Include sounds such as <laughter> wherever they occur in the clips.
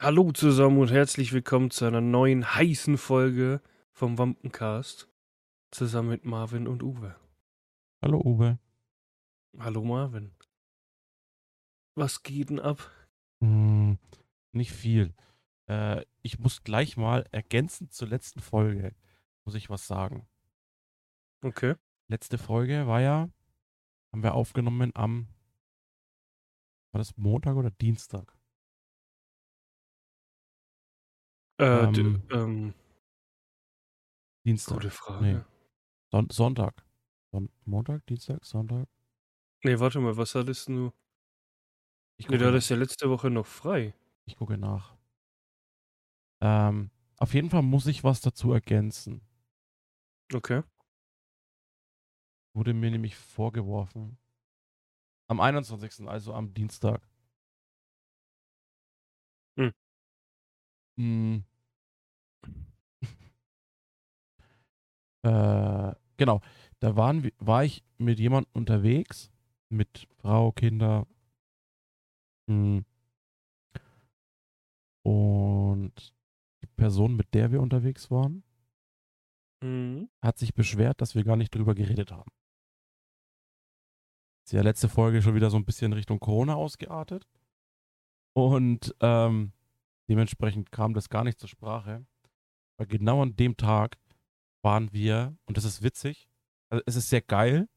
Hallo zusammen und herzlich willkommen zu einer neuen heißen Folge vom Wampencast. Zusammen mit Marvin und Uwe. Hallo Uwe. Hallo Marvin. Was geht denn ab? Hm, nicht viel. Äh, ich muss gleich mal ergänzend zur letzten Folge, muss ich was sagen. Okay. Letzte Folge war ja, haben wir aufgenommen am, war das Montag oder Dienstag? Äh, Ähm, ähm, Dienstag. gute Frage. Nee. Son Sonntag. Son Montag, Dienstag, Sonntag. Nee, warte mal, was hattest du? Ich Nee, du hattest ja letzte Woche noch frei. Ich gucke nach. Ähm, auf jeden Fall muss ich was dazu ergänzen. Okay. Wurde mir nämlich vorgeworfen. Am 21., also am Dienstag. Hm. Äh, genau. Da waren, wir- war ich mit jemandem unterwegs, mit Frau, Kinder. Hm. Und die Person, mit der wir unterwegs waren, Mhm. hat sich beschwert, dass wir gar nicht drüber geredet haben. Ist ja letzte Folge schon wieder so ein bisschen Richtung Corona ausgeartet. Und ähm, dementsprechend kam das gar nicht zur Sprache. Weil genau an dem Tag waren wir, und das ist witzig, also es ist sehr geil.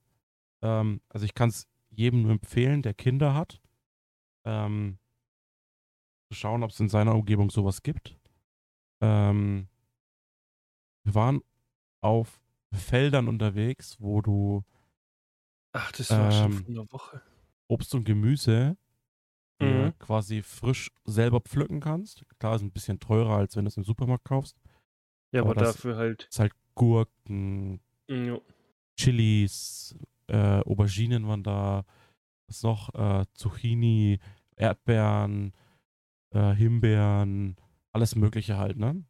Ähm, also ich kann es jedem nur empfehlen, der Kinder hat, ähm, zu schauen, ob es in seiner Umgebung sowas gibt. Ähm, wir waren auf Feldern unterwegs, wo du Ach, das war schon Ähm, von der Woche. Obst und Gemüse Mhm. quasi frisch selber pflücken kannst. Klar, ist ein bisschen teurer, als wenn du es im Supermarkt kaufst. Ja, aber aber das- dafür halt. ist halt Gurken, Ja. Chilis, äh, Auberginen waren da, was noch, äh, Zucchini, Erdbeeren, äh, Himbeeren, alles Mögliche halt, ne?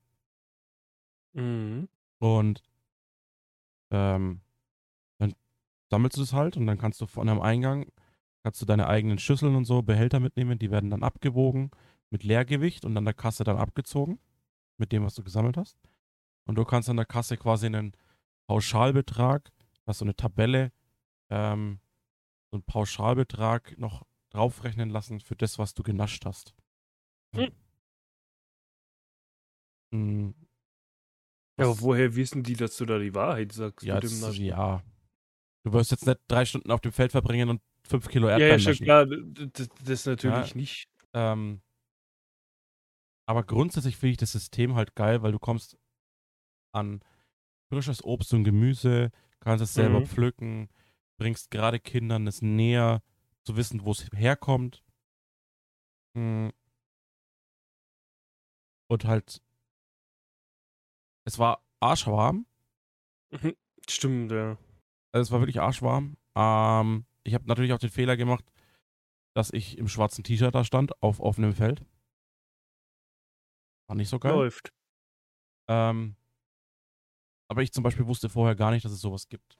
Mhm. Und ähm, dann sammelst du das halt und dann kannst du von am Eingang, kannst du deine eigenen Schüsseln und so, Behälter mitnehmen, die werden dann abgewogen mit Leergewicht und an der Kasse dann abgezogen mit dem, was du gesammelt hast. Und du kannst an der Kasse quasi einen Pauschalbetrag, hast so eine Tabelle, ähm, so einen Pauschalbetrag noch draufrechnen lassen für das, was du genascht hast. Hm. Mm, Ja, aber das- woher wissen die, dass du da die Wahrheit sagst ja, mit dem das, Naschen? ja. Du wirst jetzt nicht drei Stunden auf dem Feld verbringen und fünf Kilo Ja, Erdbeeren ja, schon naschen. klar, d- d- das natürlich Ja. nicht. Ähm, aber grundsätzlich finde ich das System halt geil, weil du kommst an frisches Obst und Gemüse, kannst es selber Mhm. pflücken, bringst gerade Kindern es näher zu wissen, wo es herkommt. Mm. Und halt, es war arschwarm. Mhm. Stimmt, ja. Also es war wirklich arschwarm. Ähm, ich habe natürlich auch den Fehler gemacht, dass ich im schwarzen T-Shirt da stand, auf offenem Feld. War nicht so geil. Läuft. Ähm, aber ich zum Beispiel wusste vorher gar nicht, dass es sowas gibt.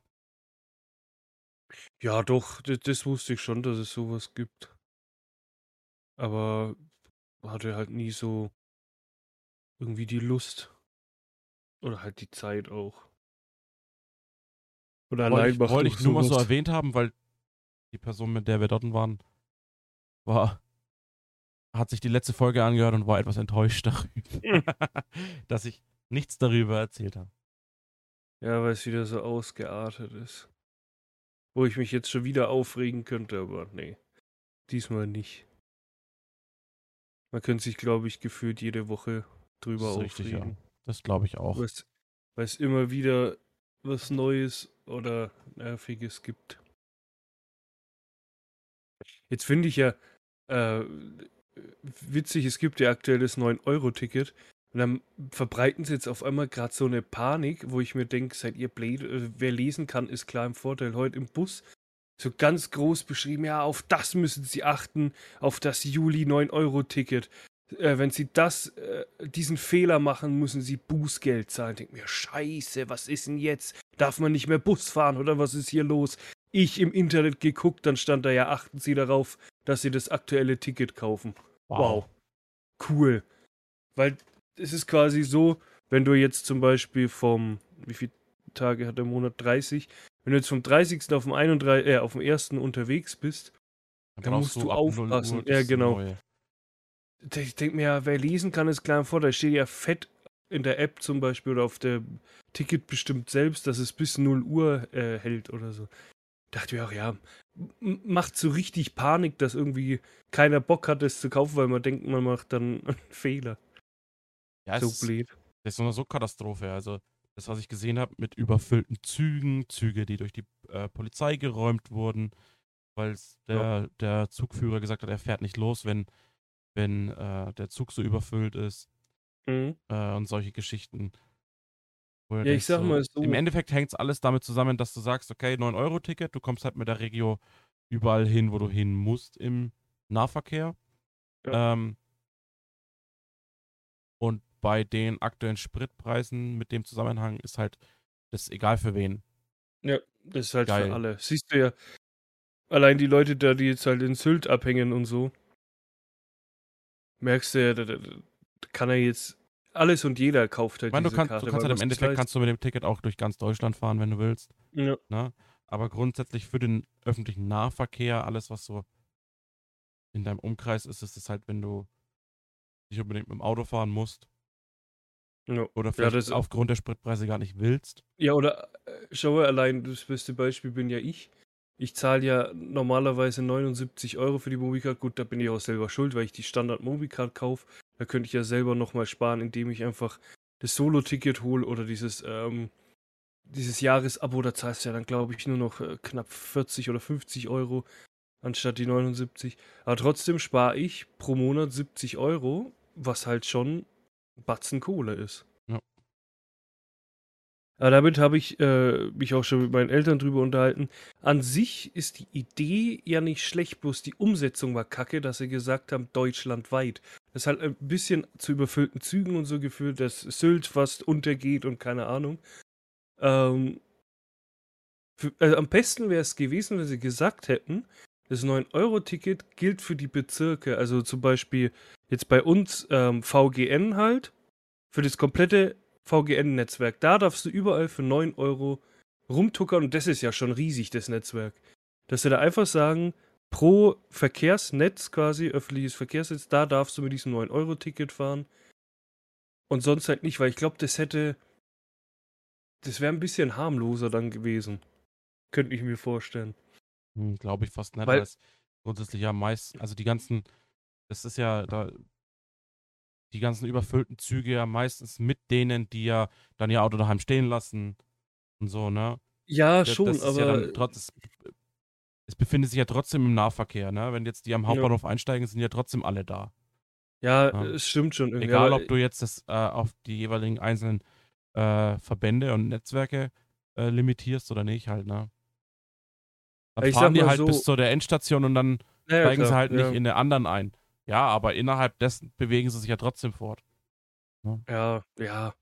Ja, doch, das, das wusste ich schon, dass es sowas gibt. Aber hatte halt nie so irgendwie die Lust. Oder halt die Zeit auch. Oder Wollte allein ich, macht wollte ich nur mal so erwähnt haben, weil die Person, mit der wir dort waren, war, hat sich die letzte Folge angehört und war etwas enttäuscht <laughs> darüber, <laughs> dass ich nichts darüber erzählt habe. Ja, weil es wieder so ausgeartet ist. Wo ich mich jetzt schon wieder aufregen könnte, aber nee. Diesmal nicht. Man könnte sich, glaube ich, gefühlt jede Woche drüber Das ist richtig, ja. aufregen. Das glaube ich auch. Weil es- Weil es immer wieder was Neues oder Nerviges gibt. Jetzt finde ich ja äh, witzig, es gibt ja aktuell das 9-Euro-Ticket. Und dann verbreiten sie jetzt auf einmal gerade so eine Panik, wo ich mir denke, seid ihr blöd? Äh, Wer lesen kann, ist klar im Vorteil. Heute im Bus so ganz groß beschrieben, ja, auf das müssen sie achten, auf das Juli 9-Euro-Ticket. Äh, wenn sie das, äh, diesen Fehler machen, müssen sie Bußgeld zahlen. Ich denke mir, scheiße, was ist denn jetzt? Darf man nicht mehr Bus fahren oder was ist hier los? Ich im Internet geguckt, dann stand da ja, achten Sie darauf, dass Sie das aktuelle Ticket kaufen. Wow. Cool. Weil es ist quasi so, wenn du jetzt zum Beispiel vom, wie viele Tage hat der Monat? 30. Wenn du jetzt vom 30. auf dem 31, äh, auf dem 1. unterwegs bist, dann musst du aufpassen. Ja, genau. Ich denke mir, ja, wer lesen kann, ist klar im Vorteil. Da steht ja fett in der App zum Beispiel oder auf der Ticket bestimmt selbst, dass es bis 0 Uhr äh, hält oder so. Dachte ich auch, ja, macht so richtig Panik, dass irgendwie keiner Bock hat, es zu kaufen, weil man denkt, man macht dann <laughs> einen Fehler. Ja, so es blöd. Das ist so eine so Katastrophe. Also, das, was ich gesehen habe, mit überfüllten Zügen, Züge, die durch die äh, Polizei geräumt wurden, weil der, ja. der Zugführer gesagt hat, er fährt nicht los, wenn, wenn äh, der Zug so überfüllt ist. Mhm. Äh, und solche Geschichten. Ja, ich sag so, mal so. Im Endeffekt hängt es alles damit zusammen, dass du sagst, okay, 9-Euro-Ticket, du kommst halt mit der Regio überall hin, wo du hin musst im Nahverkehr. Ja. Ähm, und bei den aktuellen Spritpreisen mit dem Zusammenhang ist halt das egal für wen. Ja, das ist halt Geil. für alle. Siehst du ja, allein die Leute da, die jetzt halt in Sylt abhängen und so, merkst du ja, da, da, da kann er jetzt alles und jeder kauft halt ich meine, diese du kannst, Karte. Du kannst halt im Endeffekt kannst du mit dem Ticket auch durch ganz Deutschland fahren, wenn du willst. Ja. Ne? Aber grundsätzlich für den öffentlichen Nahverkehr, alles was so in deinem Umkreis ist, ist es halt, wenn du nicht unbedingt mit dem Auto fahren musst. Ja. Oder vielleicht ja, aufgrund der Spritpreise gar nicht willst. Ja, oder äh, schau allein, das beste Beispiel bin ja ich. Ich zahle ja normalerweise 79 Euro für die Mobicard. Gut, da bin ich auch selber schuld, weil ich die Standard Mobicard kaufe. Da könnte ich ja selber nochmal sparen, indem ich einfach das Solo-Ticket hole oder dieses, ähm, dieses Jahresabo. Da zahlst du ja dann, glaube ich, nur noch äh, knapp 40 oder 50 Euro anstatt die 79. Aber trotzdem spare ich pro Monat 70 Euro, was halt schon Batzen Kohle ist. Ja. Aber damit habe ich äh, mich auch schon mit meinen Eltern drüber unterhalten. An sich ist die Idee ja nicht schlecht, bloß die Umsetzung war kacke, dass sie gesagt haben, deutschlandweit. Das hat ein bisschen zu überfüllten Zügen und so geführt, dass Sylt fast untergeht und keine Ahnung. Ähm, für, also am besten wäre es gewesen, wenn sie gesagt hätten, das 9-Euro-Ticket gilt für die Bezirke. Also zum Beispiel jetzt bei uns ähm, VGN halt, für das komplette VGN-Netzwerk. Da darfst du überall für 9 Euro rumtuckern und das ist ja schon riesig, das Netzwerk. Dass sie da einfach sagen, pro Verkehrsnetz quasi, öffentliches Verkehrsnetz, da darfst du mit diesem 9-Euro-Ticket fahren. Und sonst halt nicht, weil ich glaube, das hätte. Das wäre ein bisschen harmloser dann gewesen. Könnte ich mir vorstellen. Hm, glaube ich fast nicht, weil es grundsätzlich ja meist, also die ganzen, das ist ja da, die ganzen überfüllten Züge ja meistens mit denen, die ja dann ihr Auto daheim stehen lassen und so, ne? Ja, das, schon, das aber. Ja trotz, es befindet sich ja trotzdem im Nahverkehr, ne? Wenn jetzt die am Hauptbahnhof ja. einsteigen, sind ja trotzdem alle da. Ja, ja. es stimmt schon. Irgendwie. Egal, ob du jetzt das äh, auf die jeweiligen einzelnen äh, Verbände und Netzwerke äh, limitierst oder nicht, halt, ne? Dann ich fahren die halt so, bis zu der Endstation und dann ja, steigen klar, sie halt nicht in der anderen ein. Ja, aber innerhalb dessen bewegen sie sich ja trotzdem fort. Ja, ja.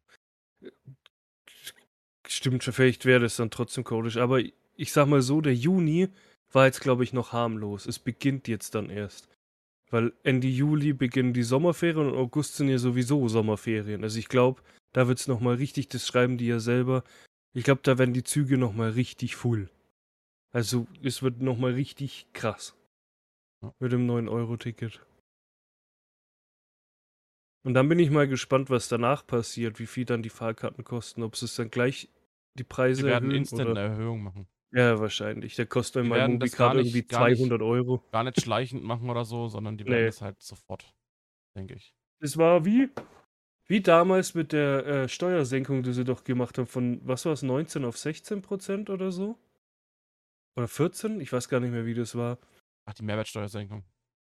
Stimmt, vielleicht wäre das dann trotzdem codisch. Aber ich sag mal so, der Juni war jetzt, glaube ich, noch harmlos. Es beginnt jetzt dann erst. Weil Ende Juli beginnen die Sommerferien und August sind ja sowieso Sommerferien. Also ich glaube, da wird es nochmal richtig, das schreiben die ja selber. Ich glaube, da werden die Züge nochmal richtig full. Also es wird nochmal richtig krass. Mit dem 9-Euro-Ticket. Und dann bin ich mal gespannt, was danach passiert, wie viel dann die Fahrkarten kosten, ob es dann gleich die Preise Die werden instant eine Erhöhung machen. Ja, wahrscheinlich. Der kostet in meinem Mobicard irgendwie 200 nicht, Euro. Gar nicht schleichend machen oder so, sondern die werden es halt sofort, denke ich. Es war wie, wie damals mit der äh, Steuersenkung, die sie doch gemacht haben, von, was war es, 19 auf 16 Prozent oder so? Oder 14? Ich weiß gar nicht mehr, wie das war. Ach, die Mehrwertsteuersenkung.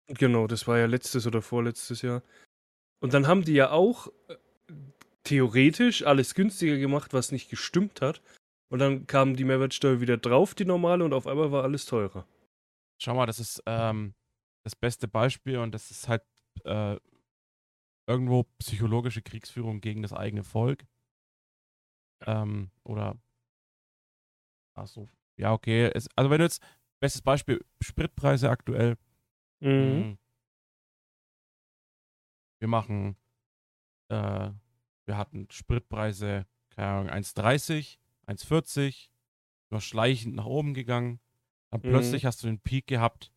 Genau, das war ja letztes oder vorletztes Jahr. Und dann haben die ja auch äh, theoretisch alles günstiger gemacht, was nicht gestimmt hat. Und dann kam die Mehrwertsteuer wieder drauf, die normale, und auf einmal war alles teurer. Schau mal, das ist ähm, das beste Beispiel und das ist halt äh, irgendwo psychologische Kriegsführung gegen das eigene Volk. Ähm, oder ach so, ja, okay. Es, also wenn du jetzt, bestes Beispiel, Spritpreise aktuell. Mhm. Hm. Wir machen äh, wir hatten Spritpreise, keine Ahnung, 1,30, 1,40, nur schleichend nach oben gegangen. Dann Mhm. plötzlich hast du den Peak gehabt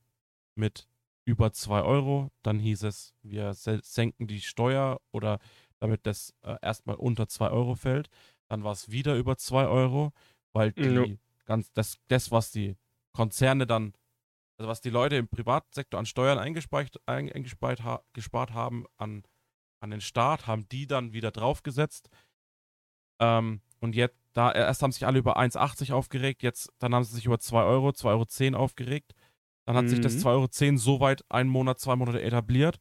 mit über 2 Euro. Dann hieß es, wir se- senken die Steuer oder damit das äh, erstmal unter 2 Euro fällt. Dann war es wieder über 2 Euro, weil die Ja. Ganz, das, das, was die Konzerne dann, also was die Leute im Privatsektor an Steuern eingespeichert, ein, eingespart, ha, gespart haben an, an den Staat, haben die dann wieder draufgesetzt. Ähm, und jetzt, da erst haben sich alle über 1,80 aufgeregt, jetzt, dann haben sie sich über 2 Euro, 2,10 Euro aufgeregt. Dann hat sich das Mhm. 2,10 Euro so weit einen Monat, zwei Monate etabliert.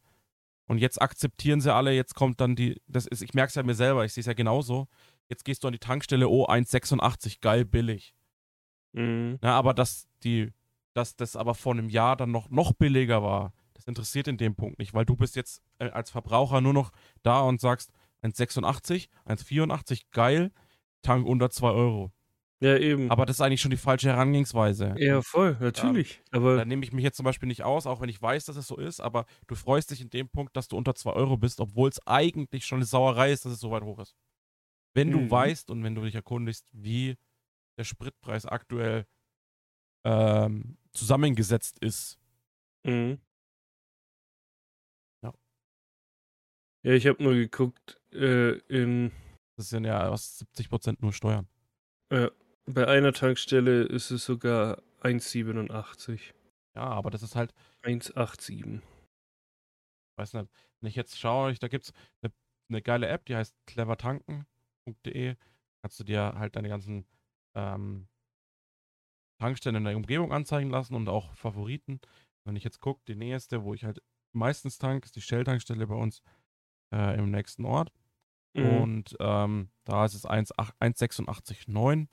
Und jetzt akzeptieren sie alle, jetzt kommt dann die, das ist, ich merke es ja mir selber, ich sehe es ja genauso. Jetzt gehst du an die Tankstelle, oh, 1,86, geil, billig. Mhm. Na, aber dass die, dass das aber vor einem Jahr dann noch, noch billiger war, das interessiert in dem Punkt nicht, weil du bist jetzt äh, als Verbraucher nur noch da und sagst 1,86, 1,84, geil, Tank unter 2 Euro. Ja, eben. Aber das ist eigentlich schon die falsche Herangehensweise. ja, voll, natürlich. Aber Da nehme ich mich jetzt zum Beispiel nicht aus, auch wenn ich weiß, dass es so ist, aber du freust dich in dem Punkt, dass du unter 2 Euro bist, obwohl es eigentlich schon eine Sauerei ist, dass es so weit hoch ist. Wenn du Mhm. weißt und wenn du dich erkundigst, wie der Spritpreis aktuell ähm, zusammengesetzt ist. Mhm. Ja. Ja, ich habe nur geguckt, äh, in, Das sind ja was 70% nur Steuern. bei einer Tankstelle ist es sogar 1,87. Ja, aber das ist halt, 1,87. weiß nicht, wenn ich jetzt schaue, ich, da gibt es eine, eine geile App, die heißt clevertanken.de. Kannst du dir halt deine ganzen ähm, Tankstellen in der Umgebung anzeigen lassen und auch Favoriten. Wenn ich jetzt gucke, die nächste, wo ich halt meistens tank, ist die Shell-Tankstelle bei uns äh, im nächsten Ort. Mhm. Und ähm, da ist es 1,8 1,86,9.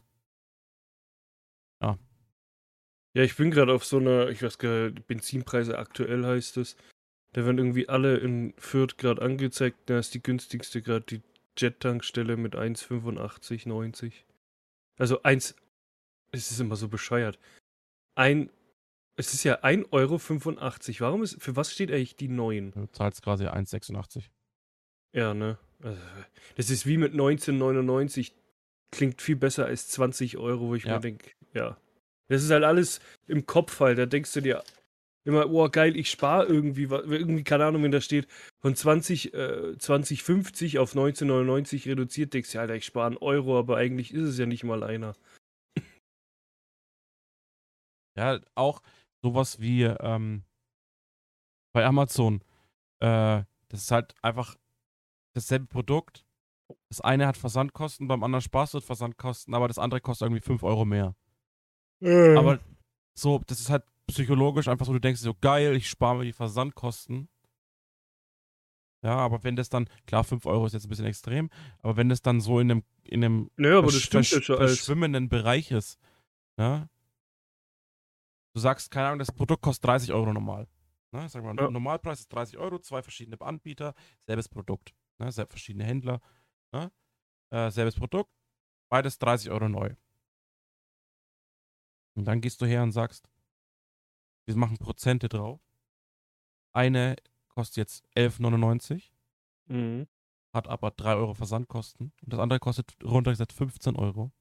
Ja, ich bin gerade auf so einer, ich weiß gar nicht, Benzinpreise aktuell heißt es. Da werden irgendwie alle in Fürth gerade angezeigt. Da ist die günstigste gerade die Jet-Tankstelle mit 1,85,90. Also 1, es ist immer so bescheuert. Ein, es ist ja 1,85 Euro. Warum ist, für was steht eigentlich die 9? Du zahlst quasi 1,86. Ja, ne? Also, das ist wie mit 1999. Klingt viel besser als 20 Euro, wo ich Ja. mir denke, ja. Das ist halt alles im Kopf halt. Da denkst du dir immer, oh geil, ich spare irgendwie, irgendwie, keine Ahnung, wenn da steht, von 20, äh, 2050 auf 1999 reduziert, denkst du, Alter, ich spare einen Euro, aber eigentlich ist es ja nicht mal einer. Ja, auch sowas wie ähm, bei Amazon. Äh, das ist halt einfach dasselbe Produkt. Das eine hat Versandkosten, beim anderen sparst du Versandkosten, aber das andere kostet irgendwie 5 Euro mehr. Aber so, das ist halt psychologisch einfach so, du denkst so, geil, ich spare mir die Versandkosten. Ja, aber wenn das dann, klar, 5 Euro ist jetzt ein bisschen extrem, aber wenn das dann so in einem, in einem Naja, aber versch- versch- verschwimmenden Bereich ist. Ja? Du sagst, keine Ahnung, das Produkt kostet 30 Euro normal. Ne? Sag mal, Ja. Normalpreis ist 30 Euro, zwei verschiedene Anbieter, selbes Produkt. Ne? Sel- Verschiedene Händler. Ne? Äh, selbes Produkt, beides 30 Euro neu. Und dann gehst du her und sagst, wir machen Prozente drauf. Eine kostet jetzt 11,99, Mhm. hat aber 3 Euro Versandkosten. Und das andere kostet runtergesetzt 15 Euro.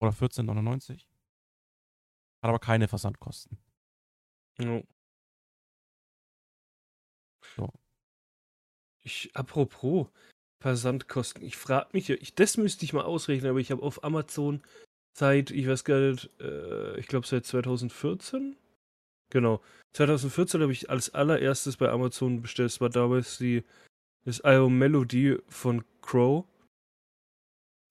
Oder 14,99. Hat aber keine Versandkosten. Ja. So. Ich, apropos Versandkosten, ich frage mich ja, ich, das müsste ich mal ausrechnen, aber ich habe auf Amazon seit, ich weiß gar nicht, äh, ich glaube seit 2014? Genau. 2014 habe ich als allererstes bei Amazon bestellt. Es war damals die, das Album Melody von Crow.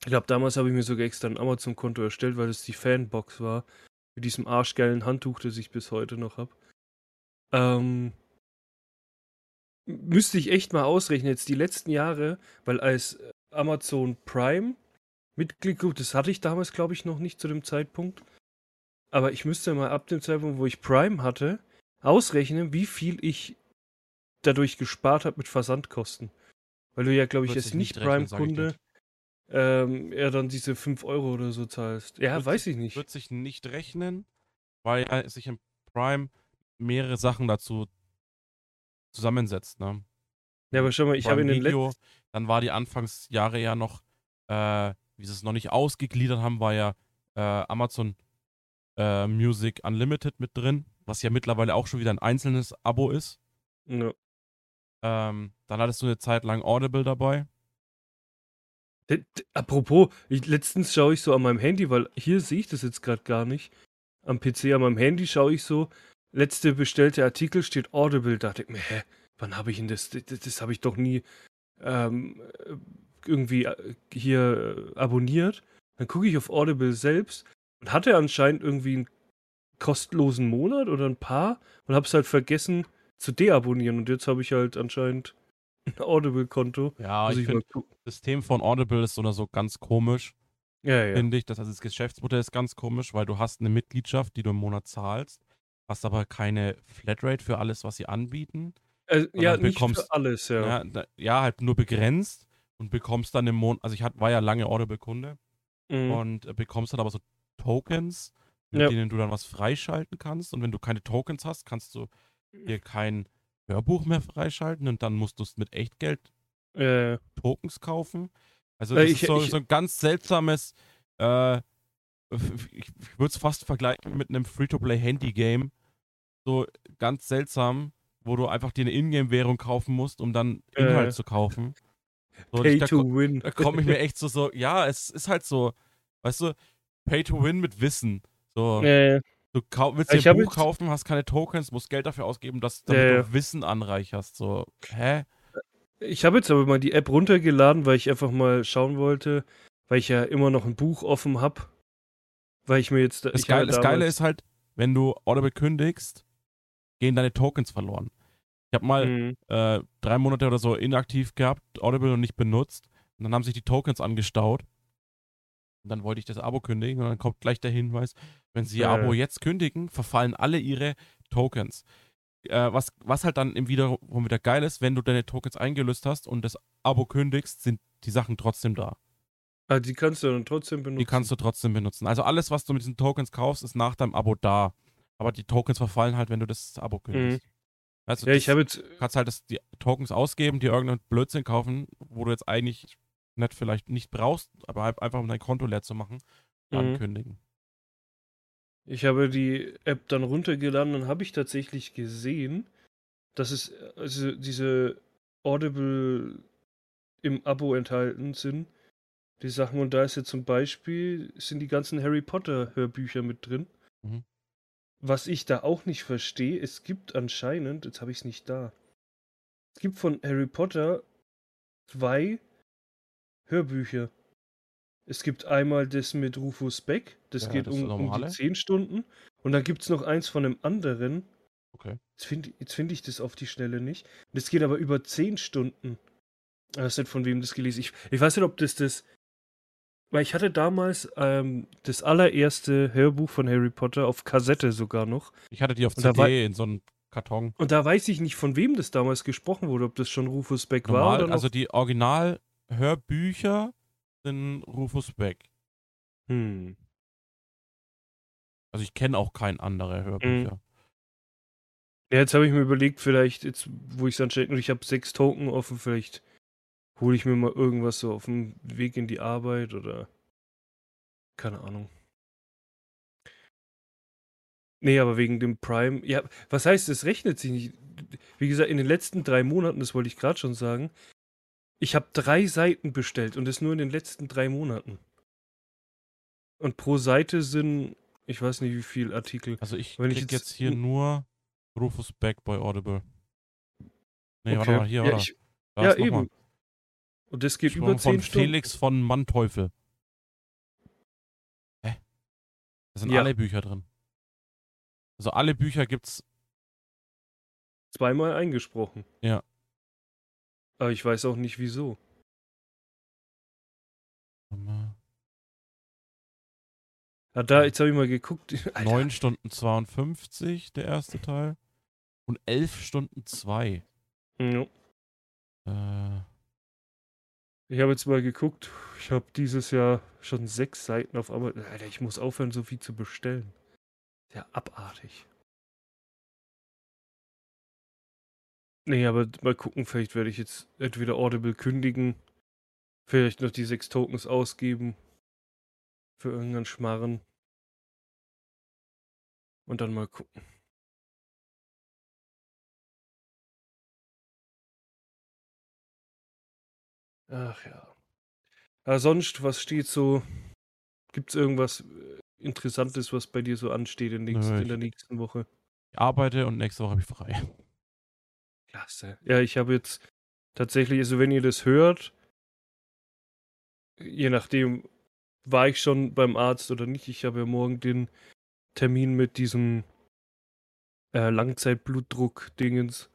Ich glaube, damals habe ich mir sogar extra ein Amazon-Konto erstellt, weil es die Fanbox war. Mit diesem arschgeilen Handtuch, das ich bis heute noch habe. Ähm, müsste ich echt mal ausrechnen, jetzt die letzten Jahre, weil als Amazon Prime Mitglied, gut, das hatte ich damals, glaube ich, noch nicht zu dem Zeitpunkt. Aber ich müsste mal ab dem Zeitpunkt, wo ich Prime hatte, ausrechnen, wie viel ich dadurch gespart habe mit Versandkosten. Weil du ja, glaube ich, als Nicht-Prime-Kunde ähm, eher dann diese 5 Euro oder so zahlst. Ja, Wird weiß sich- ich nicht. Wird sich nicht rechnen, weil ja sich im Prime mehrere Sachen dazu zusammensetzt. Ne? Ja, aber schau mal, ich habe in den Video, letzten. dann war die Anfangsjahre ja noch, äh, wie sie es noch nicht ausgegliedert haben, war ja äh, Amazon äh, Music Unlimited mit drin, was ja mittlerweile auch schon wieder ein einzelnes Abo ist. Ja. Ähm, dann hattest du eine Zeit lang Audible dabei. D- Apropos, ich, letztens schaue ich so an meinem Handy, weil hier sehe ich das jetzt gerade gar nicht. Am PC, an meinem Handy schaue ich so, letzte bestellte Artikel steht Audible. Da dachte ich mir, hä, wann habe ich denn das? Das, das habe ich doch nie ähm, äh, irgendwie äh, hier äh, abonniert. Dann gucke ich auf Audible selbst und hatte anscheinend irgendwie einen kostenlosen Monat oder ein paar und habe es halt vergessen zu deabonnieren. Und jetzt habe ich halt anscheinend ein Audible-Konto. Ja, Muss ich finde, das System von Audible ist oder so ganz komisch, Ja, ja. finde ich. Das, also das Geschäftsmodell ist ganz komisch, weil du hast eine Mitgliedschaft, die du im Monat zahlst, hast aber keine Flatrate für alles, was sie anbieten. Äh, ja, nicht bekommst- für alles, ja. Ja, ja halt nur begrenzt und bekommst dann im Monat, also ich hat, war ja lange Audible-Kunde Mhm. und äh, bekommst dann aber so Tokens, mit Ja. denen du dann was freischalten kannst. Und wenn du keine Tokens hast, kannst du dir kein Hörbuch mehr freischalten und dann musst du es mit Echtgeld Äh, Tokens kaufen. Also Äh, das ich- ist so, ich- so ein ganz seltsames, äh, ich, ich würde es fast vergleichen mit einem Free-to-Play-Handy-Game. So ganz seltsam, wo du einfach dir eine Ingame-Währung kaufen musst, um dann Inhalt Äh. zu kaufen. So, Pay ich, da, to ko- win. da komme ich mir echt so, so, ja, es ist halt so, weißt du, Pay to win mit Wissen. So, Äh, du willst dir ein Buch kaufen, hast keine Tokens, musst Geld dafür ausgeben, dass, damit Ja, du Wissen anreicherst. So, hä? ich habe jetzt aber mal die App runtergeladen, weil ich einfach mal schauen wollte, weil ich ja immer noch ein Buch offen habe. Weil ich mir jetzt. Das, ich Geile, das Geile ist halt, wenn du Audible kündigst, gehen deine Tokens verloren. Ich habe mal Mhm. äh, drei Monate oder so inaktiv gehabt, Audible noch nicht benutzt. Und dann haben sich die Tokens angestaut. Und dann wollte ich das Abo kündigen und dann kommt gleich der Hinweis, wenn Sie Ihr Ja, Abo jetzt kündigen, verfallen alle Ihre Tokens. Äh, was, was halt dann im wiederum wieder geil ist, wenn du deine Tokens eingelöst hast und das Abo kündigst, sind die Sachen trotzdem da. Ah, die kannst du dann trotzdem benutzen. Die kannst du trotzdem benutzen. Also alles, was du mit diesen Tokens kaufst, ist nach deinem Abo da. Aber die Tokens verfallen halt, wenn du das Abo kündigst. Also Mhm. Ja, ich habe jetzt. kannst halt das, die Tokens ausgeben, dir irgendeinen Blödsinn kaufen, wo du jetzt eigentlich nicht vielleicht nicht brauchst, aber halt einfach um dein Konto leer zu machen, Mhm. kündigen. Ich habe die App dann runtergeladen und habe ich tatsächlich gesehen, dass es also diese Audible im Abo enthalten sind. Die Sachen und da ist jetzt zum Beispiel sind die ganzen Harry Potter Hörbücher mit drin. Mhm. Was ich da auch nicht verstehe, es gibt anscheinend, jetzt habe ich es nicht da. Es gibt von Harry Potter zwei Hörbücher. Es gibt einmal das mit Rufus Beck, das Ja, geht das um, um die normale. 10 Stunden. Und dann gibt es noch eins von einem anderen. Okay. Jetzt finde find ich das auf die Schnelle nicht. Das geht aber über 10 Stunden. Ich weiß nicht, von wem das gelesen ich, ich weiß nicht, ob das das. Weil ich hatte damals ähm, das allererste Hörbuch von Harry Potter auf Kassette sogar noch. Ich hatte die auf CD war- in so einem Karton. Und da weiß ich nicht, von wem das damals gesprochen wurde, ob das schon Rufus Beck war Normal, oder noch. also die Original-Hörbücher sind Rufus Beck. hm. Also ich kenne auch kein andere Hörbücher. Ja, jetzt habe ich mir überlegt, vielleicht, jetzt, wo ich es anstelle, und ich habe sechs Token offen, vielleicht hole ich mir mal irgendwas so auf dem Weg in die Arbeit oder. Keine Ahnung. Nee, aber wegen dem Prime. Ja, was heißt, es rechnet sich nicht. Wie gesagt, in den letzten drei Monaten, das wollte ich gerade schon sagen, ich habe drei Seiten bestellt und das nur in den letzten drei Monaten. Und pro Seite sind, ich weiß nicht wie viele Artikel. Also ich Wenn ich krieg jetzt- jetzt hier nur Rufus Beck bei Audible. Nee, warte Okay. mal, hier, ja, oder? ich, ja noch mal. Und das geht über zehn von Stunden. Felix von Manteuffel. Hä? Da sind Ja. alle Bücher drin. Also alle Bücher gibt's. Zweimal eingesprochen. Ja. Aber ich weiß auch nicht wieso. Ja, da, jetzt habe ich mal geguckt. <laughs> Alter, 9 Stunden 52, der erste Teil. Und 11 Stunden 2. ja. Äh, Ich habe jetzt mal geguckt. Ich habe dieses Jahr schon sechs Seiten auf Amazon. Alter, ich muss aufhören, so viel zu bestellen. Ja, abartig. Nee, aber mal gucken, vielleicht werde ich jetzt entweder Audible kündigen, vielleicht noch die sechs Tokens ausgeben für irgendeinen Schmarren. Und dann mal gucken. Ach ja. Aber sonst, was steht so? Gibt es irgendwas äh, Interessantes, was bei dir so ansteht in, nächst, Nö, in der nächsten Woche? Ich arbeite und nächste Woche habe ich frei. Klasse. Ja, ich habe jetzt tatsächlich, also wenn ihr das hört, je nachdem, war ich schon beim Arzt oder nicht. Ich habe ja morgen den Termin mit diesem äh, Langzeitblutdruck-Dingens.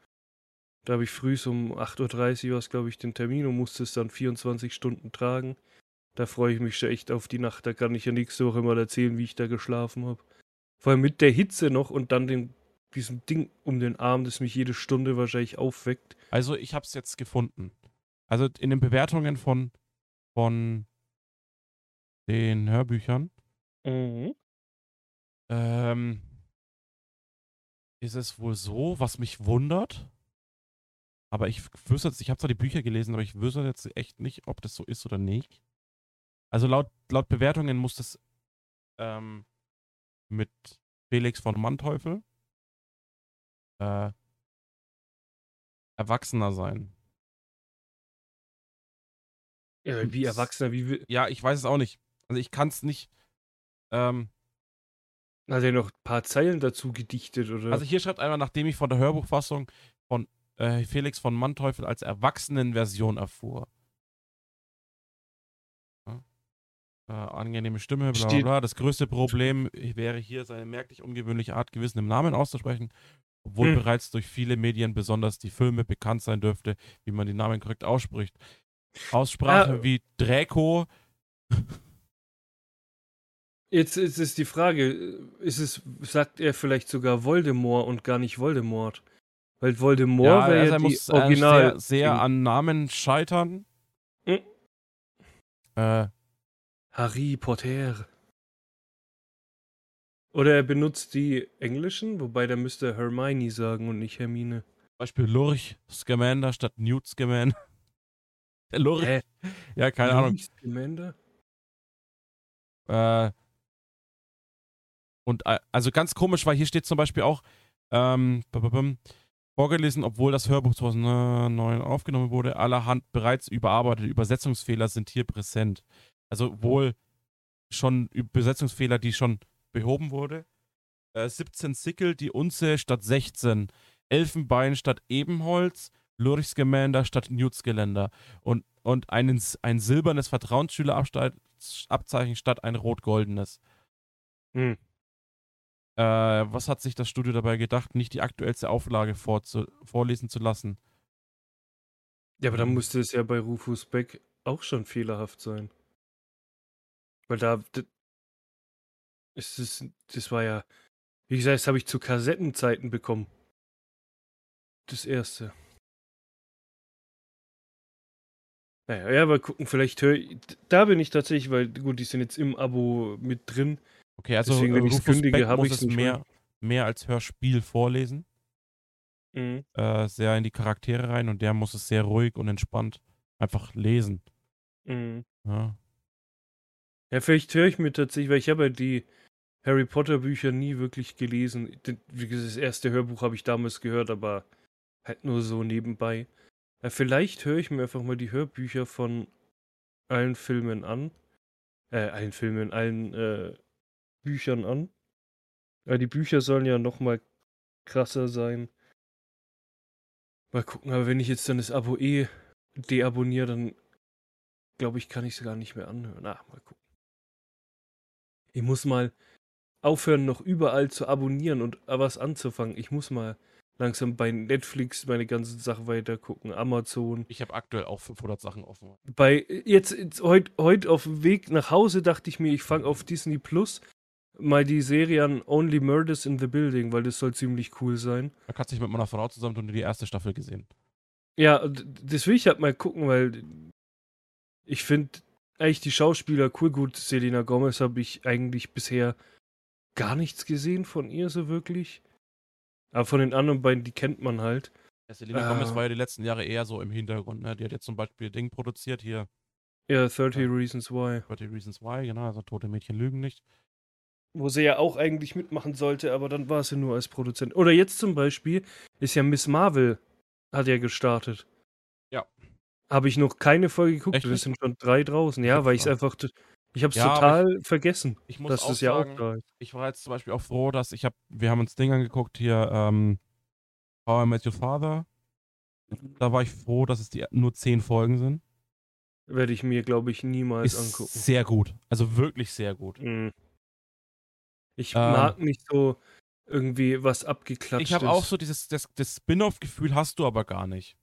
Da habe ich früh um 8.30 Uhr, was glaube ich, den Termin und musste es dann 24 Stunden tragen. Da freue ich mich schon echt auf die Nacht. Da kann ich ja nächste Woche mal erzählen, wie ich da geschlafen habe. Vor allem mit der Hitze noch und dann den, diesem Ding um den Arm, das mich jede Stunde wahrscheinlich aufweckt. Also ich habe es jetzt gefunden. Also in den Bewertungen von, von den Hörbüchern Mhm. ähm, ist es wohl so, was mich wundert. Aber ich wüsste jetzt, ich habe zwar die Bücher gelesen, aber ich wüsste jetzt echt nicht, ob das so ist oder nicht. Also laut, laut Bewertungen muss das ähm, mit Felix von Manteuffel äh, erwachsener sein. Ja, wie Erwachsener, wie will- Ja, ich weiß es auch nicht. Also ich kann es nicht. Ähm, hat er noch ein paar Zeilen dazu gedichtet, oder? also hier schreibt einer, nachdem ich von der Hörbuchfassung von äh, Felix von Manteuffel als Erwachsenenversion erfuhr. Ja. Äh, angenehme Stimme, bla bla bla. Das größte Problem wäre hier seine merklich ungewöhnliche Art, Gewissen im Namen auszusprechen, obwohl Hm. bereits durch viele Medien, besonders die Filme, bekannt sein dürfte, wie man die Namen korrekt ausspricht. Aussprache Ah. wie Draco, Jetzt ist es die Frage, ist es, sagt er vielleicht sogar Voldemort und gar nicht Voldemort? Weil Voldemort ja, wäre also ja er die muss äh, Original. sehr, sehr an Namen scheitern. Hm. Äh, Harry Potter. Oder er benutzt die englischen, wobei da müsste er Hermione sagen und nicht Hermine. Beispiel Lurch Scamander statt Newt Scamander. Der <laughs> Lurch. Hä? Ja, keine Ahnung. Louis Scamander? Äh, und äh, also ganz komisch, weil hier steht zum Beispiel auch ähm, vorgelesen, obwohl das Hörbuch 2009 aufgenommen wurde, allerhand bereits überarbeitete Übersetzungsfehler sind hier präsent. Also wohl schon Übersetzungsfehler, die schon behoben wurde. Äh, 17 Sickel, die Unze statt 16. Elfenbein statt Ebenholz. Lurchsgemänder statt Newtsgeländer. Und, und einen, ein silbernes Vertrauensschülerabzeichen statt ein rot-goldenes. Hm. Äh, was hat sich das Studio dabei gedacht, nicht die aktuellste Auflage vorzu vorlesen zu lassen? Ja, aber dann Mhm. müsste es ja bei Rufus Beck auch schon fehlerhaft sein. Weil da. d- Ist es, das war ja. Wie gesagt, das habe ich zu Kassettenzeiten bekommen. Das erste. Naja, ja, mal gucken, vielleicht höre ich. Da bin ich tatsächlich, weil, gut, die sind jetzt im Abo mit drin. Okay, also Deswegen, wenn Rufus kündige, Beck muss es mehr, mehr als Hörspiel vorlesen. Mhm. Äh, sehr in die Charaktere rein und der muss es sehr ruhig und entspannt einfach lesen. Mhm. Ja. Ja, vielleicht höre ich mir tatsächlich, weil ich habe ja die Harry Potter Bücher nie wirklich gelesen. Wie gesagt, das erste Hörbuch habe ich damals gehört, aber halt nur so nebenbei. Ja, vielleicht höre ich mir einfach mal die Hörbücher von allen Filmen an. Äh, allen Filmen, allen äh, Büchern an. Ja, die Bücher sollen ja noch mal krasser sein. Mal gucken, aber wenn ich jetzt dann das Abo eh deabonniere, dann glaube ich, kann ich es gar nicht mehr anhören. Ah, mal gucken. Ich muss mal aufhören, noch überall zu abonnieren und was anzufangen. Ich muss mal langsam bei Netflix meine ganzen Sachen weiter gucken. Amazon. Ich habe aktuell auch 500 Sachen offen. Bei jetzt, jetzt heute heut auf dem Weg nach Hause dachte ich mir, ich fange auf Disney Plus mal die Serie an Only Murders in the Building, weil das soll ziemlich cool sein. Da kannst du dich mit meiner Frau zusammen und die erste Staffel gesehen. Ja, das will ich halt mal gucken, weil ich finde eigentlich die Schauspieler cool. Gut, Selena Gomez habe ich eigentlich bisher gar nichts gesehen von ihr so wirklich. Aber von den anderen beiden, die kennt man halt. Ja, Selena Ah. Gomez war ja die letzten Jahre eher so im Hintergrund. Ne? Die hat jetzt zum Beispiel Ding produziert hier, Ja, 30 Ja. Reasons Why. 30 Reasons Why, genau, also Tote Mädchen lügen nicht. Wo sie ja auch eigentlich mitmachen sollte, aber dann war sie nur als Produzent. Oder jetzt zum Beispiel ist ja Miss Marvel, hat ja gestartet. Ja. Habe ich noch keine Folge geguckt, Echt nicht? sind schon drei draußen. Ja, weil ich es einfach. Ich habe es Ja, total vergessen, Ich muss dass auch das ja sagen, auch da ist. ich war jetzt zum Beispiel auch froh, dass ich habe, wir haben uns Ding angeguckt hier, ähm, How I Met Your Father. Da war ich froh, dass es die nur zehn Folgen sind. Werde ich mir, glaube ich, niemals Ist angucken. sehr gut. Also wirklich sehr gut. Mhm. Ich Ähm. mag nicht so irgendwie was abgeklatscht Ich habe auch so dieses das, das Spin-off-Gefühl hast du aber gar nicht.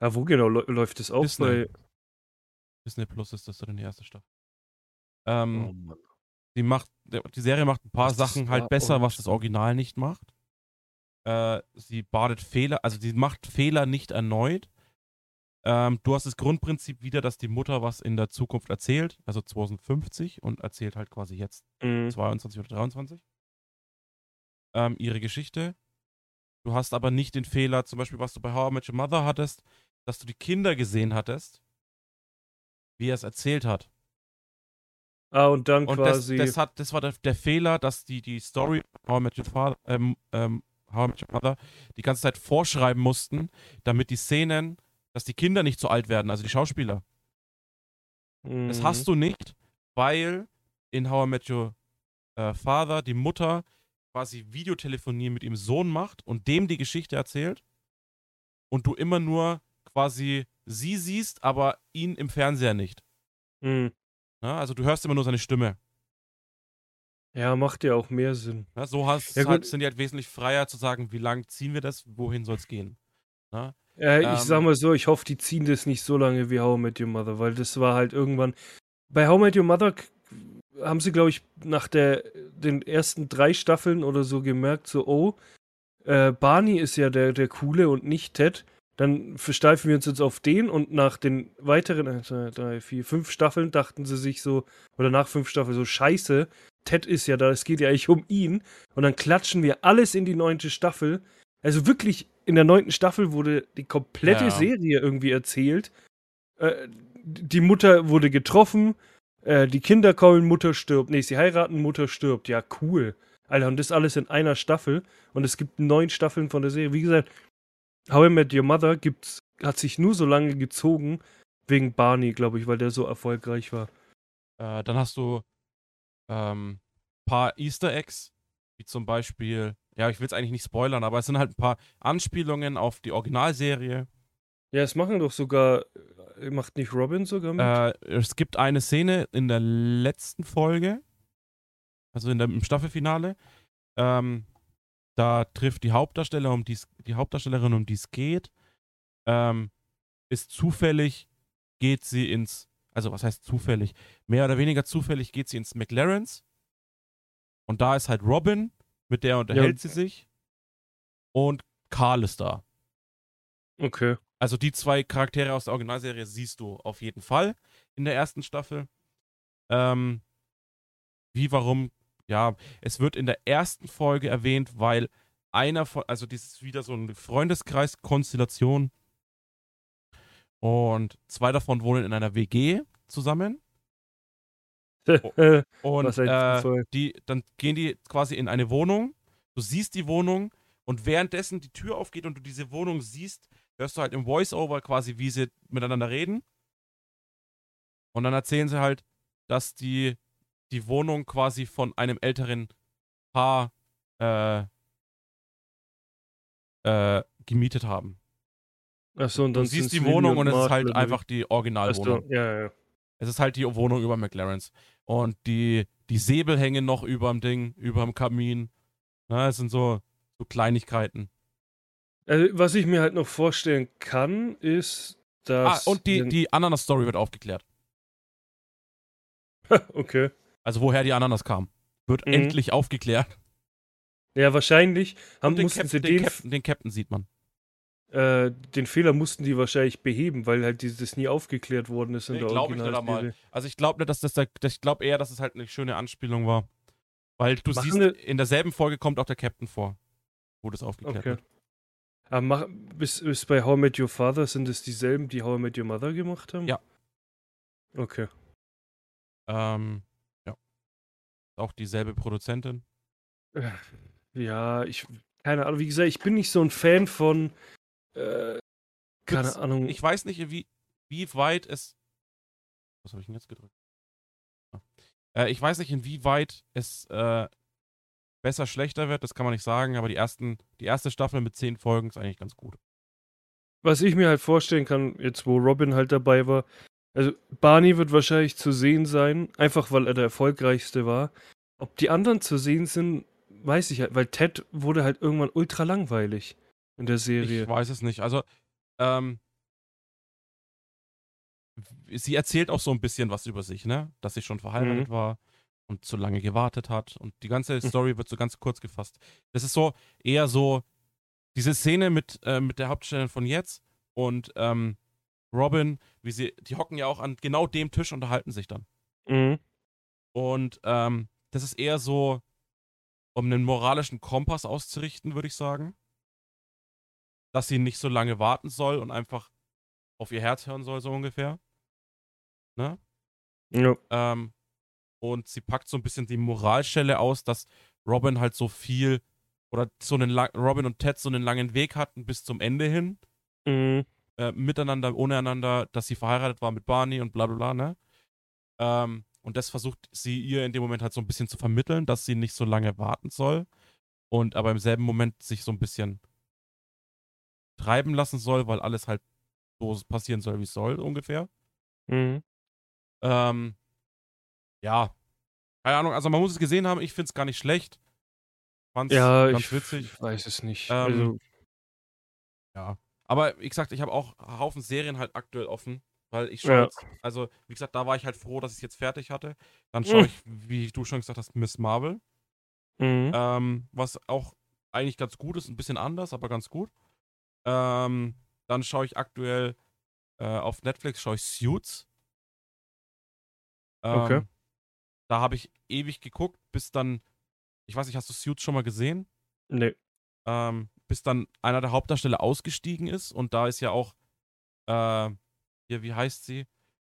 Ja, wo genau lä- läuft es auch Disney. Disney Plus ist das dann die erste Staffel. Ähm, Oh Mann. die macht, die Serie macht ein paar das Sachen halt besser, was das Original nicht macht. Äh, sie badet Fehler, also sie macht Fehler nicht erneut. Ähm, du hast das Grundprinzip wieder, dass die Mutter was in der Zukunft erzählt, also 2050 und erzählt halt quasi jetzt Mhm. 22 oder 23 ähm, ihre Geschichte. Du hast aber nicht den Fehler, zum Beispiel, was du bei How I Met Your Mother hattest, dass du die Kinder gesehen hattest, wie er es erzählt hat. Ah, und dann Und das, quasi. das, hat, das war der, der Fehler, dass die, die Story How I Met Your Father, ähm, ähm, How I Met Your Mother die ganze Zeit vorschreiben mussten, damit die Szenen, dass die Kinder nicht so alt werden, also die Schauspieler. Das Mhm. hast du nicht, weil in How I Met Your äh, Father die Mutter quasi Videotelefonie mit ihrem Sohn macht und dem die Geschichte erzählt und du immer nur quasi sie siehst, aber ihn im Fernseher nicht. Mhm. Ne? Also du hörst immer nur seine Stimme. Ja, macht ja auch mehr Sinn. Ne? So hast, Ja, halt, gut. sind die halt wesentlich freier zu sagen, wie lang ziehen wir das, wohin soll es gehen. Ne? Ja, ich Ähm. sag mal so, ich hoffe, die ziehen das nicht so lange wie How I Met Your Mother, weil das war halt irgendwann. Bei How I Met Your Mother haben sie, glaube ich, nach der, den ersten drei Staffeln oder so gemerkt, so, oh, äh, Barney ist ja der, der Coole und nicht Ted. Dann versteifen wir uns jetzt auf den und nach den weiteren, eins, zwei, drei, vier, fünf Staffeln dachten sie sich so, oder nach fünf Staffeln so, scheiße, Ted ist ja da, es geht ja eigentlich um ihn. Und dann klatschen wir alles in die neunte Staffel. Also wirklich, in der neunten Staffel wurde die komplette Ja. Serie irgendwie erzählt. Äh, die Mutter wurde getroffen, äh, die Kinder kommen, Mutter stirbt. Nee, sie heiraten, Mutter stirbt. Ja, cool. Alter, und das alles in einer Staffel. Und es gibt neun Staffeln von der Serie. Wie gesagt, How I Met Your Mother gibt's, hat sich nur so lange gezogen wegen Barney, glaube ich, weil der so erfolgreich war. Äh, dann hast du ähm, paar Easter Eggs, wie zum Beispiel, ja, ich will es eigentlich nicht spoilern, aber es sind halt ein paar Anspielungen auf die Originalserie. Ja, es machen doch sogar, äh, macht nicht Robin sogar mit? Äh, es gibt eine Szene in der letzten Folge, also in der, im Staffelfinale. Ähm, da trifft die Hauptdarsteller, um die's, die Hauptdarstellerin, um die es geht, ähm, ist zufällig, geht sie ins, also was heißt zufällig? Mehr oder weniger zufällig geht sie ins McLaren's. Und da ist halt Robin, mit der unterhält sie sich. Und Carl ist da. Okay. Also die zwei Charaktere aus der Originalserie siehst du auf jeden Fall in der ersten Staffel. Ähm, wie, warum? Ja, es wird in der ersten Folge erwähnt, weil einer von, also das ist wieder so eine Freundeskreis-Konstellation und zwei davon wohnen in einer WG zusammen <laughs> und ein äh, die, dann gehen die quasi in eine Wohnung, du siehst die Wohnung und währenddessen die Tür aufgeht und du diese Wohnung siehst, hörst du halt im Voice-Over quasi, wie sie miteinander reden. Und dann erzählen sie halt, dass die die Wohnung quasi von einem älteren Paar äh, äh, gemietet haben. Achso, und Du dann siehst sind's die Wohnung und und es ist halt einfach die Originalwohnung. Ja, ja. Es ist halt die Wohnung über McLaren's. Und die, die Säbel hängen noch überm Ding, überm Kamin. Na, es sind so, so Kleinigkeiten. Also, was ich mir halt noch vorstellen kann, ist, Ah, dass. und die, die Ananas-Story wird aufgeklärt. <laughs> okay. Also woher die Ananas kam. Wird Mhm. endlich aufgeklärt. Ja, wahrscheinlich haben, Und den, mussten Cap sie den, den, Captain, den Captain sieht man. Äh, den Fehler mussten die wahrscheinlich beheben, weil halt dieses nie aufgeklärt worden ist in Nee, der glaub ich nicht einmal. Also ich glaube nicht, dass das der, ich glaube eher, dass es halt eine schöne Anspielung war. Weil du Machen siehst, in derselben Folge kommt auch der Captain vor, wo das aufgeklärt Okay. wird. Aber mach, bis, bis bei How I Met Your Father sind es dieselben, die How I Met Your Mother gemacht haben? Ja. Okay. Ähm, ja. Auch dieselbe Produzentin. Äh, Ja, ich, keine Ahnung, wie gesagt, ich bin nicht so ein Fan von, äh, keine Ahnung. Ich weiß nicht, wie, wie weit es. Was habe ich denn jetzt gedrückt? Ah. Äh, ich weiß nicht, inwieweit es äh, besser, schlechter wird, das kann man nicht sagen, aber die, ersten, die erste Staffel mit zehn Folgen ist eigentlich ganz gut. Was ich mir halt vorstellen kann, jetzt wo Robin halt dabei war, also Barney wird wahrscheinlich zu sehen sein, einfach weil er der erfolgreichste war. Ob die anderen zu sehen sind, weiß ich halt, weil Ted wurde halt irgendwann ultra langweilig in der Serie. Ich weiß es nicht. Also, ähm, sie erzählt auch so ein bisschen was über sich, ne? Dass sie schon verheiratet war und zu lange gewartet hat. Und die ganze Story wird so ganz kurz gefasst. Das ist so eher so diese Szene mit, äh, mit der Hauptstellerin von jetzt und ähm, Robin, wie sie, die hocken ja auch an genau dem Tisch und unterhalten sich dann. Mhm. Und ähm, das ist eher so, um einen moralischen Kompass auszurichten, würde ich sagen. Dass sie nicht so lange warten soll und einfach auf ihr Herz hören soll, so ungefähr. Ne? Ja. Ähm, und sie packt so ein bisschen die Moralstelle aus, dass Robin halt so viel oder so einen lang, Robin und Ted so einen langen Weg hatten bis zum Ende hin. Mhm. Äh, miteinander, ohne einander, dass sie verheiratet war mit Barney und bla bla bla, ne? Ähm, und das versucht sie ihr in dem Moment halt so ein bisschen zu vermitteln, dass sie nicht so lange warten soll und aber im selben Moment sich so ein bisschen treiben lassen soll, weil alles halt so passieren soll, wie es soll, ungefähr. Mhm. Ähm, ja. Keine Ahnung, also man muss es gesehen haben, ich finde es gar nicht schlecht. Fand's Ja, ganz ich, witzig. ich weiß es nicht. Ähm, also, Ja. Aber wie gesagt, ich habe auch einen Haufen Serien halt aktuell offen, weil ich schaue Ja. jetzt, also wie gesagt, da war ich halt froh, dass ich es jetzt fertig hatte. Dann Mhm. schaue ich, wie du schon gesagt hast, Miss Marvel, mhm. ähm, was auch eigentlich ganz gut ist, ein bisschen anders, aber ganz gut. Ähm, dann schaue ich aktuell äh, auf Netflix schaue ich Suits. Ähm, Okay. Da habe ich ewig geguckt, bis dann, ich weiß nicht, hast du Suits schon mal gesehen? nee. ähm, bis dann einer der Hauptdarsteller ausgestiegen ist und da ist ja auch, äh, hier, wie heißt sie?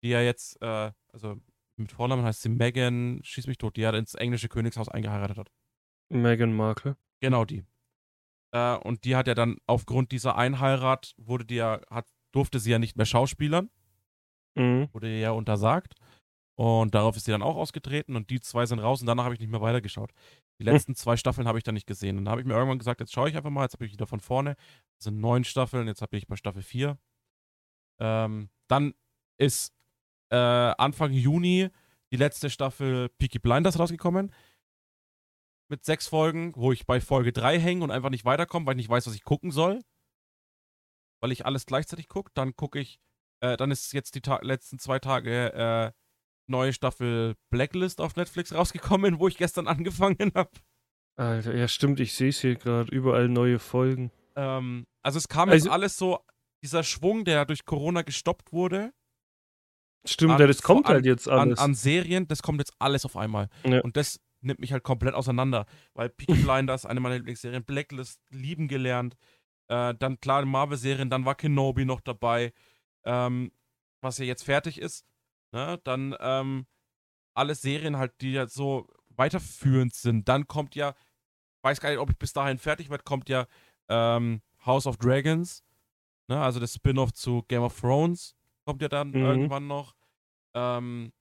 Die ja jetzt, äh, also mit Vornamen heißt sie Megan, schieß mich tot, die ja ins englische Königshaus eingeheiratet hat. Meghan Markle. Genau die. Äh, und die hat ja dann aufgrund dieser Einheirat, wurde die ja, hat, durfte sie ja nicht mehr schauspielern, Mhm. wurde ihr ja untersagt. Und darauf ist sie dann auch ausgetreten und die zwei sind raus und danach habe ich nicht mehr weitergeschaut. Die Hm. letzten zwei Staffeln habe ich dann nicht gesehen. Und dann habe ich mir irgendwann gesagt, jetzt schaue ich einfach mal, jetzt habe ich wieder von vorne. Das sind neun Staffeln, jetzt habe ich bei Staffel 4. Ähm, dann ist äh, Anfang Juni die letzte Staffel Peaky Blinders rausgekommen. Mit sechs Folgen, wo ich bei Folge 3 hänge und einfach nicht weiterkomme, weil ich nicht weiß, was ich gucken soll. Weil ich alles gleichzeitig gucke. Dann gucke ich, äh, dann ist jetzt die Ta letzten zwei Tage äh, neue Staffel Blacklist auf Netflix rausgekommen, <laughs> wo ich gestern angefangen habe. Alter, ja stimmt, ich sehe es hier gerade. Überall neue Folgen. Ähm, also es kam Also- jetzt alles so, dieser Schwung, der durch Corona gestoppt wurde, Stimmt, An- ja, das kommt an- halt jetzt an, alles. an Serien, das kommt jetzt alles auf einmal. Ja. Und das nimmt mich halt komplett auseinander. Weil Peaky <laughs> Blinders, eine meiner Lieblingsserien, Blacklist, lieben gelernt. Äh, dann klar, Marvel-Serien, dann war Kenobi noch dabei, ähm, was ja jetzt fertig ist. Ne? Dann ähm, alle Serien halt, die ja so weiterführend sind. Dann kommt ja, weiß gar nicht, ob ich bis dahin fertig werde, kommt ja ähm, House of Dragons. Ne? Also das Spin-off zu Game of Thrones kommt ja dann Mhm. irgendwann noch. Ähm,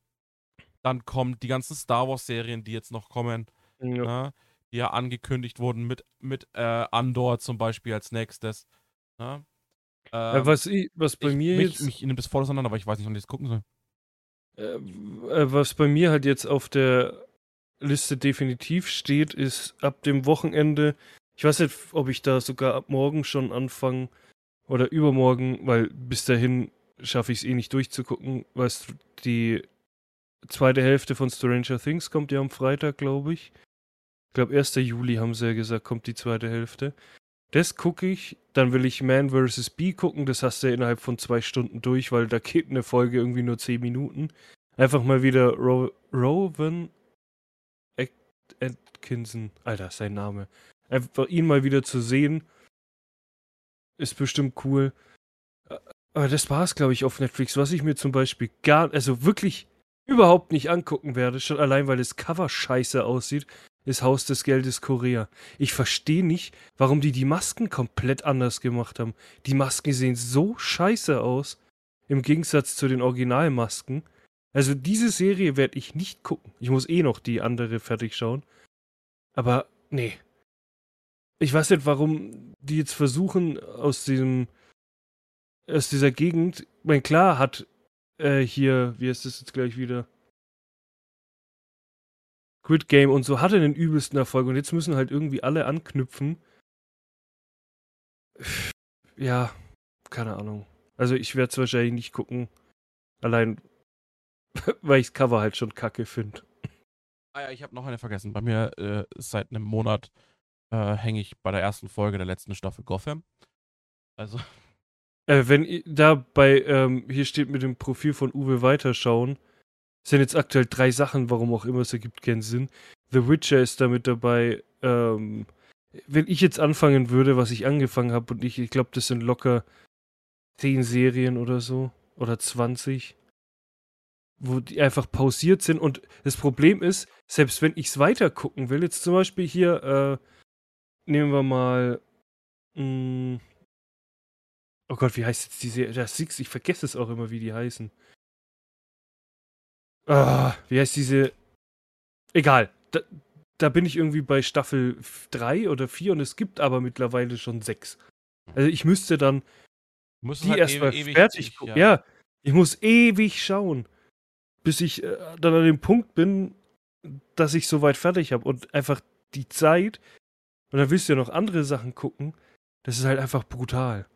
dann kommen die ganzen Star Wars-Serien, die jetzt noch kommen, ja. ne? die ja angekündigt wurden mit, mit äh, Andor zum Beispiel als nächstes. Ne? Ja, Ähm, was, ich, was bei ich, mir mich, jetzt. mich nimmt das voll auseinander, aber ich weiß nicht, wann ich das gucken soll. Äh, äh, was bei mir halt jetzt auf der Liste definitiv steht, ist ab dem Wochenende. Ich weiß nicht, ob ich da sogar ab morgen schon anfange oder übermorgen, weil bis dahin schaffe ich es eh nicht durchzugucken. Du, die zweite Hälfte von Stranger Things kommt ja am Freitag, glaube ich. Ich glaube, 1. Juli haben sie ja gesagt, kommt die zweite Hälfte. Das gucke ich. Dann will ich Man vs. Bee gucken. Das hast du ja innerhalb von zwei Stunden durch, weil da geht eine Folge irgendwie nur zehn Minuten. Einfach mal wieder Ro Rowan At- Atkinson. Alter, sein Name. Einfach ihn mal wieder zu sehen. ist bestimmt cool. Aber das war es, glaube ich, auf Netflix. Was ich mir zum Beispiel gar, also wirklich überhaupt nicht angucken werde, schon allein weil das Cover scheiße aussieht, ist Haus des Geldes Korea. Ich verstehe nicht, warum die die Masken komplett anders gemacht haben. Die Masken sehen so scheiße aus, im Gegensatz zu den Originalmasken. Also diese Serie werde ich nicht gucken. Ich muss eh noch die andere fertig schauen. Aber nee. Ich weiß nicht, warum die jetzt versuchen, aus diesem aus dieser Gegend, ich meine, klar hat äh, hier, wie heißt das jetzt gleich wieder? Squid Game und so hatte den übelsten Erfolg und jetzt müssen halt irgendwie alle anknüpfen. Ja, keine Ahnung. Also ich werde es wahrscheinlich nicht gucken. Allein, <laughs> weil ich das Cover halt schon kacke finde. Ah ja, ich habe noch eine vergessen. Bei mir äh, seit einem Monat äh, hänge ich bei der ersten Folge der letzten Staffel Gotham. Also. <laughs> Äh, wenn da bei, ähm, hier steht mit dem Profil von Uwe weiterschauen, sind jetzt aktuell drei Sachen, warum auch immer es ergibt keinen Sinn. The Witcher ist damit dabei. Ähm, wenn ich jetzt anfangen würde, was ich angefangen habe, und ich, ich glaube, das sind locker zehn Serien oder so, oder 20, wo die einfach pausiert sind. Und das Problem ist, selbst wenn ich es weiter gucken will, jetzt zum Beispiel hier, äh, nehmen wir mal, mh, mm, oh Gott, wie heißt jetzt die Serie? Das Six, ich vergesse es auch immer, wie die heißen. Ah, wie heißt diese? Egal. Da, da, bin ich irgendwie bei Staffel 3 oder 4 und es gibt aber mittlerweile schon 6. Also ich müsste dann die halt erstmal fertig gucken. Ja. ja. ich muss ewig schauen, bis ich äh, dann an dem Punkt bin, dass ich soweit fertig habe und einfach die Zeit. Und dann willst du ja noch andere Sachen gucken. Das ist halt einfach brutal.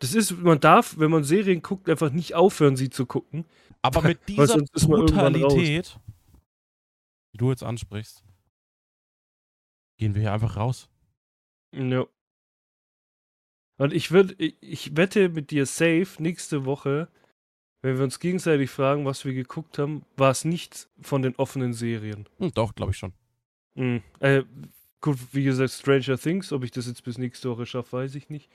Das ist, man darf, wenn man Serien guckt, einfach nicht aufhören, sie zu gucken. Aber mit <laughs> dieser Brutalität, die du jetzt ansprichst, gehen wir hier einfach raus. Ja. Und ich würde, ich wette mit dir safe, nächste Woche, wenn wir uns gegenseitig fragen, was wir geguckt haben, war es nichts von den offenen Serien. Hm, doch, glaube ich schon. Mhm. Äh, gut, wie gesagt, Stranger Things, ob ich das jetzt bis nächste Woche schaffe, weiß ich nicht.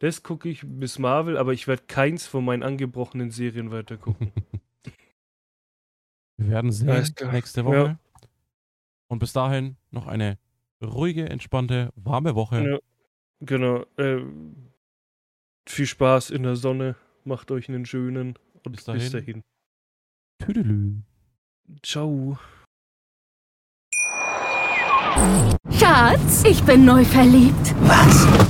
Das gucke ich bis Marvel, aber ich werde keins von meinen angebrochenen Serien weiter gucken. Wir werden sehen nächste Woche. Ja. Und bis dahin noch eine ruhige, entspannte, warme Woche. Ja, genau. Äh, viel Spaß in der Sonne. Macht euch einen schönen und bis dahin. Bis dahin. Tüdelü. Ciao. Schatz, ich bin neu verliebt. Was?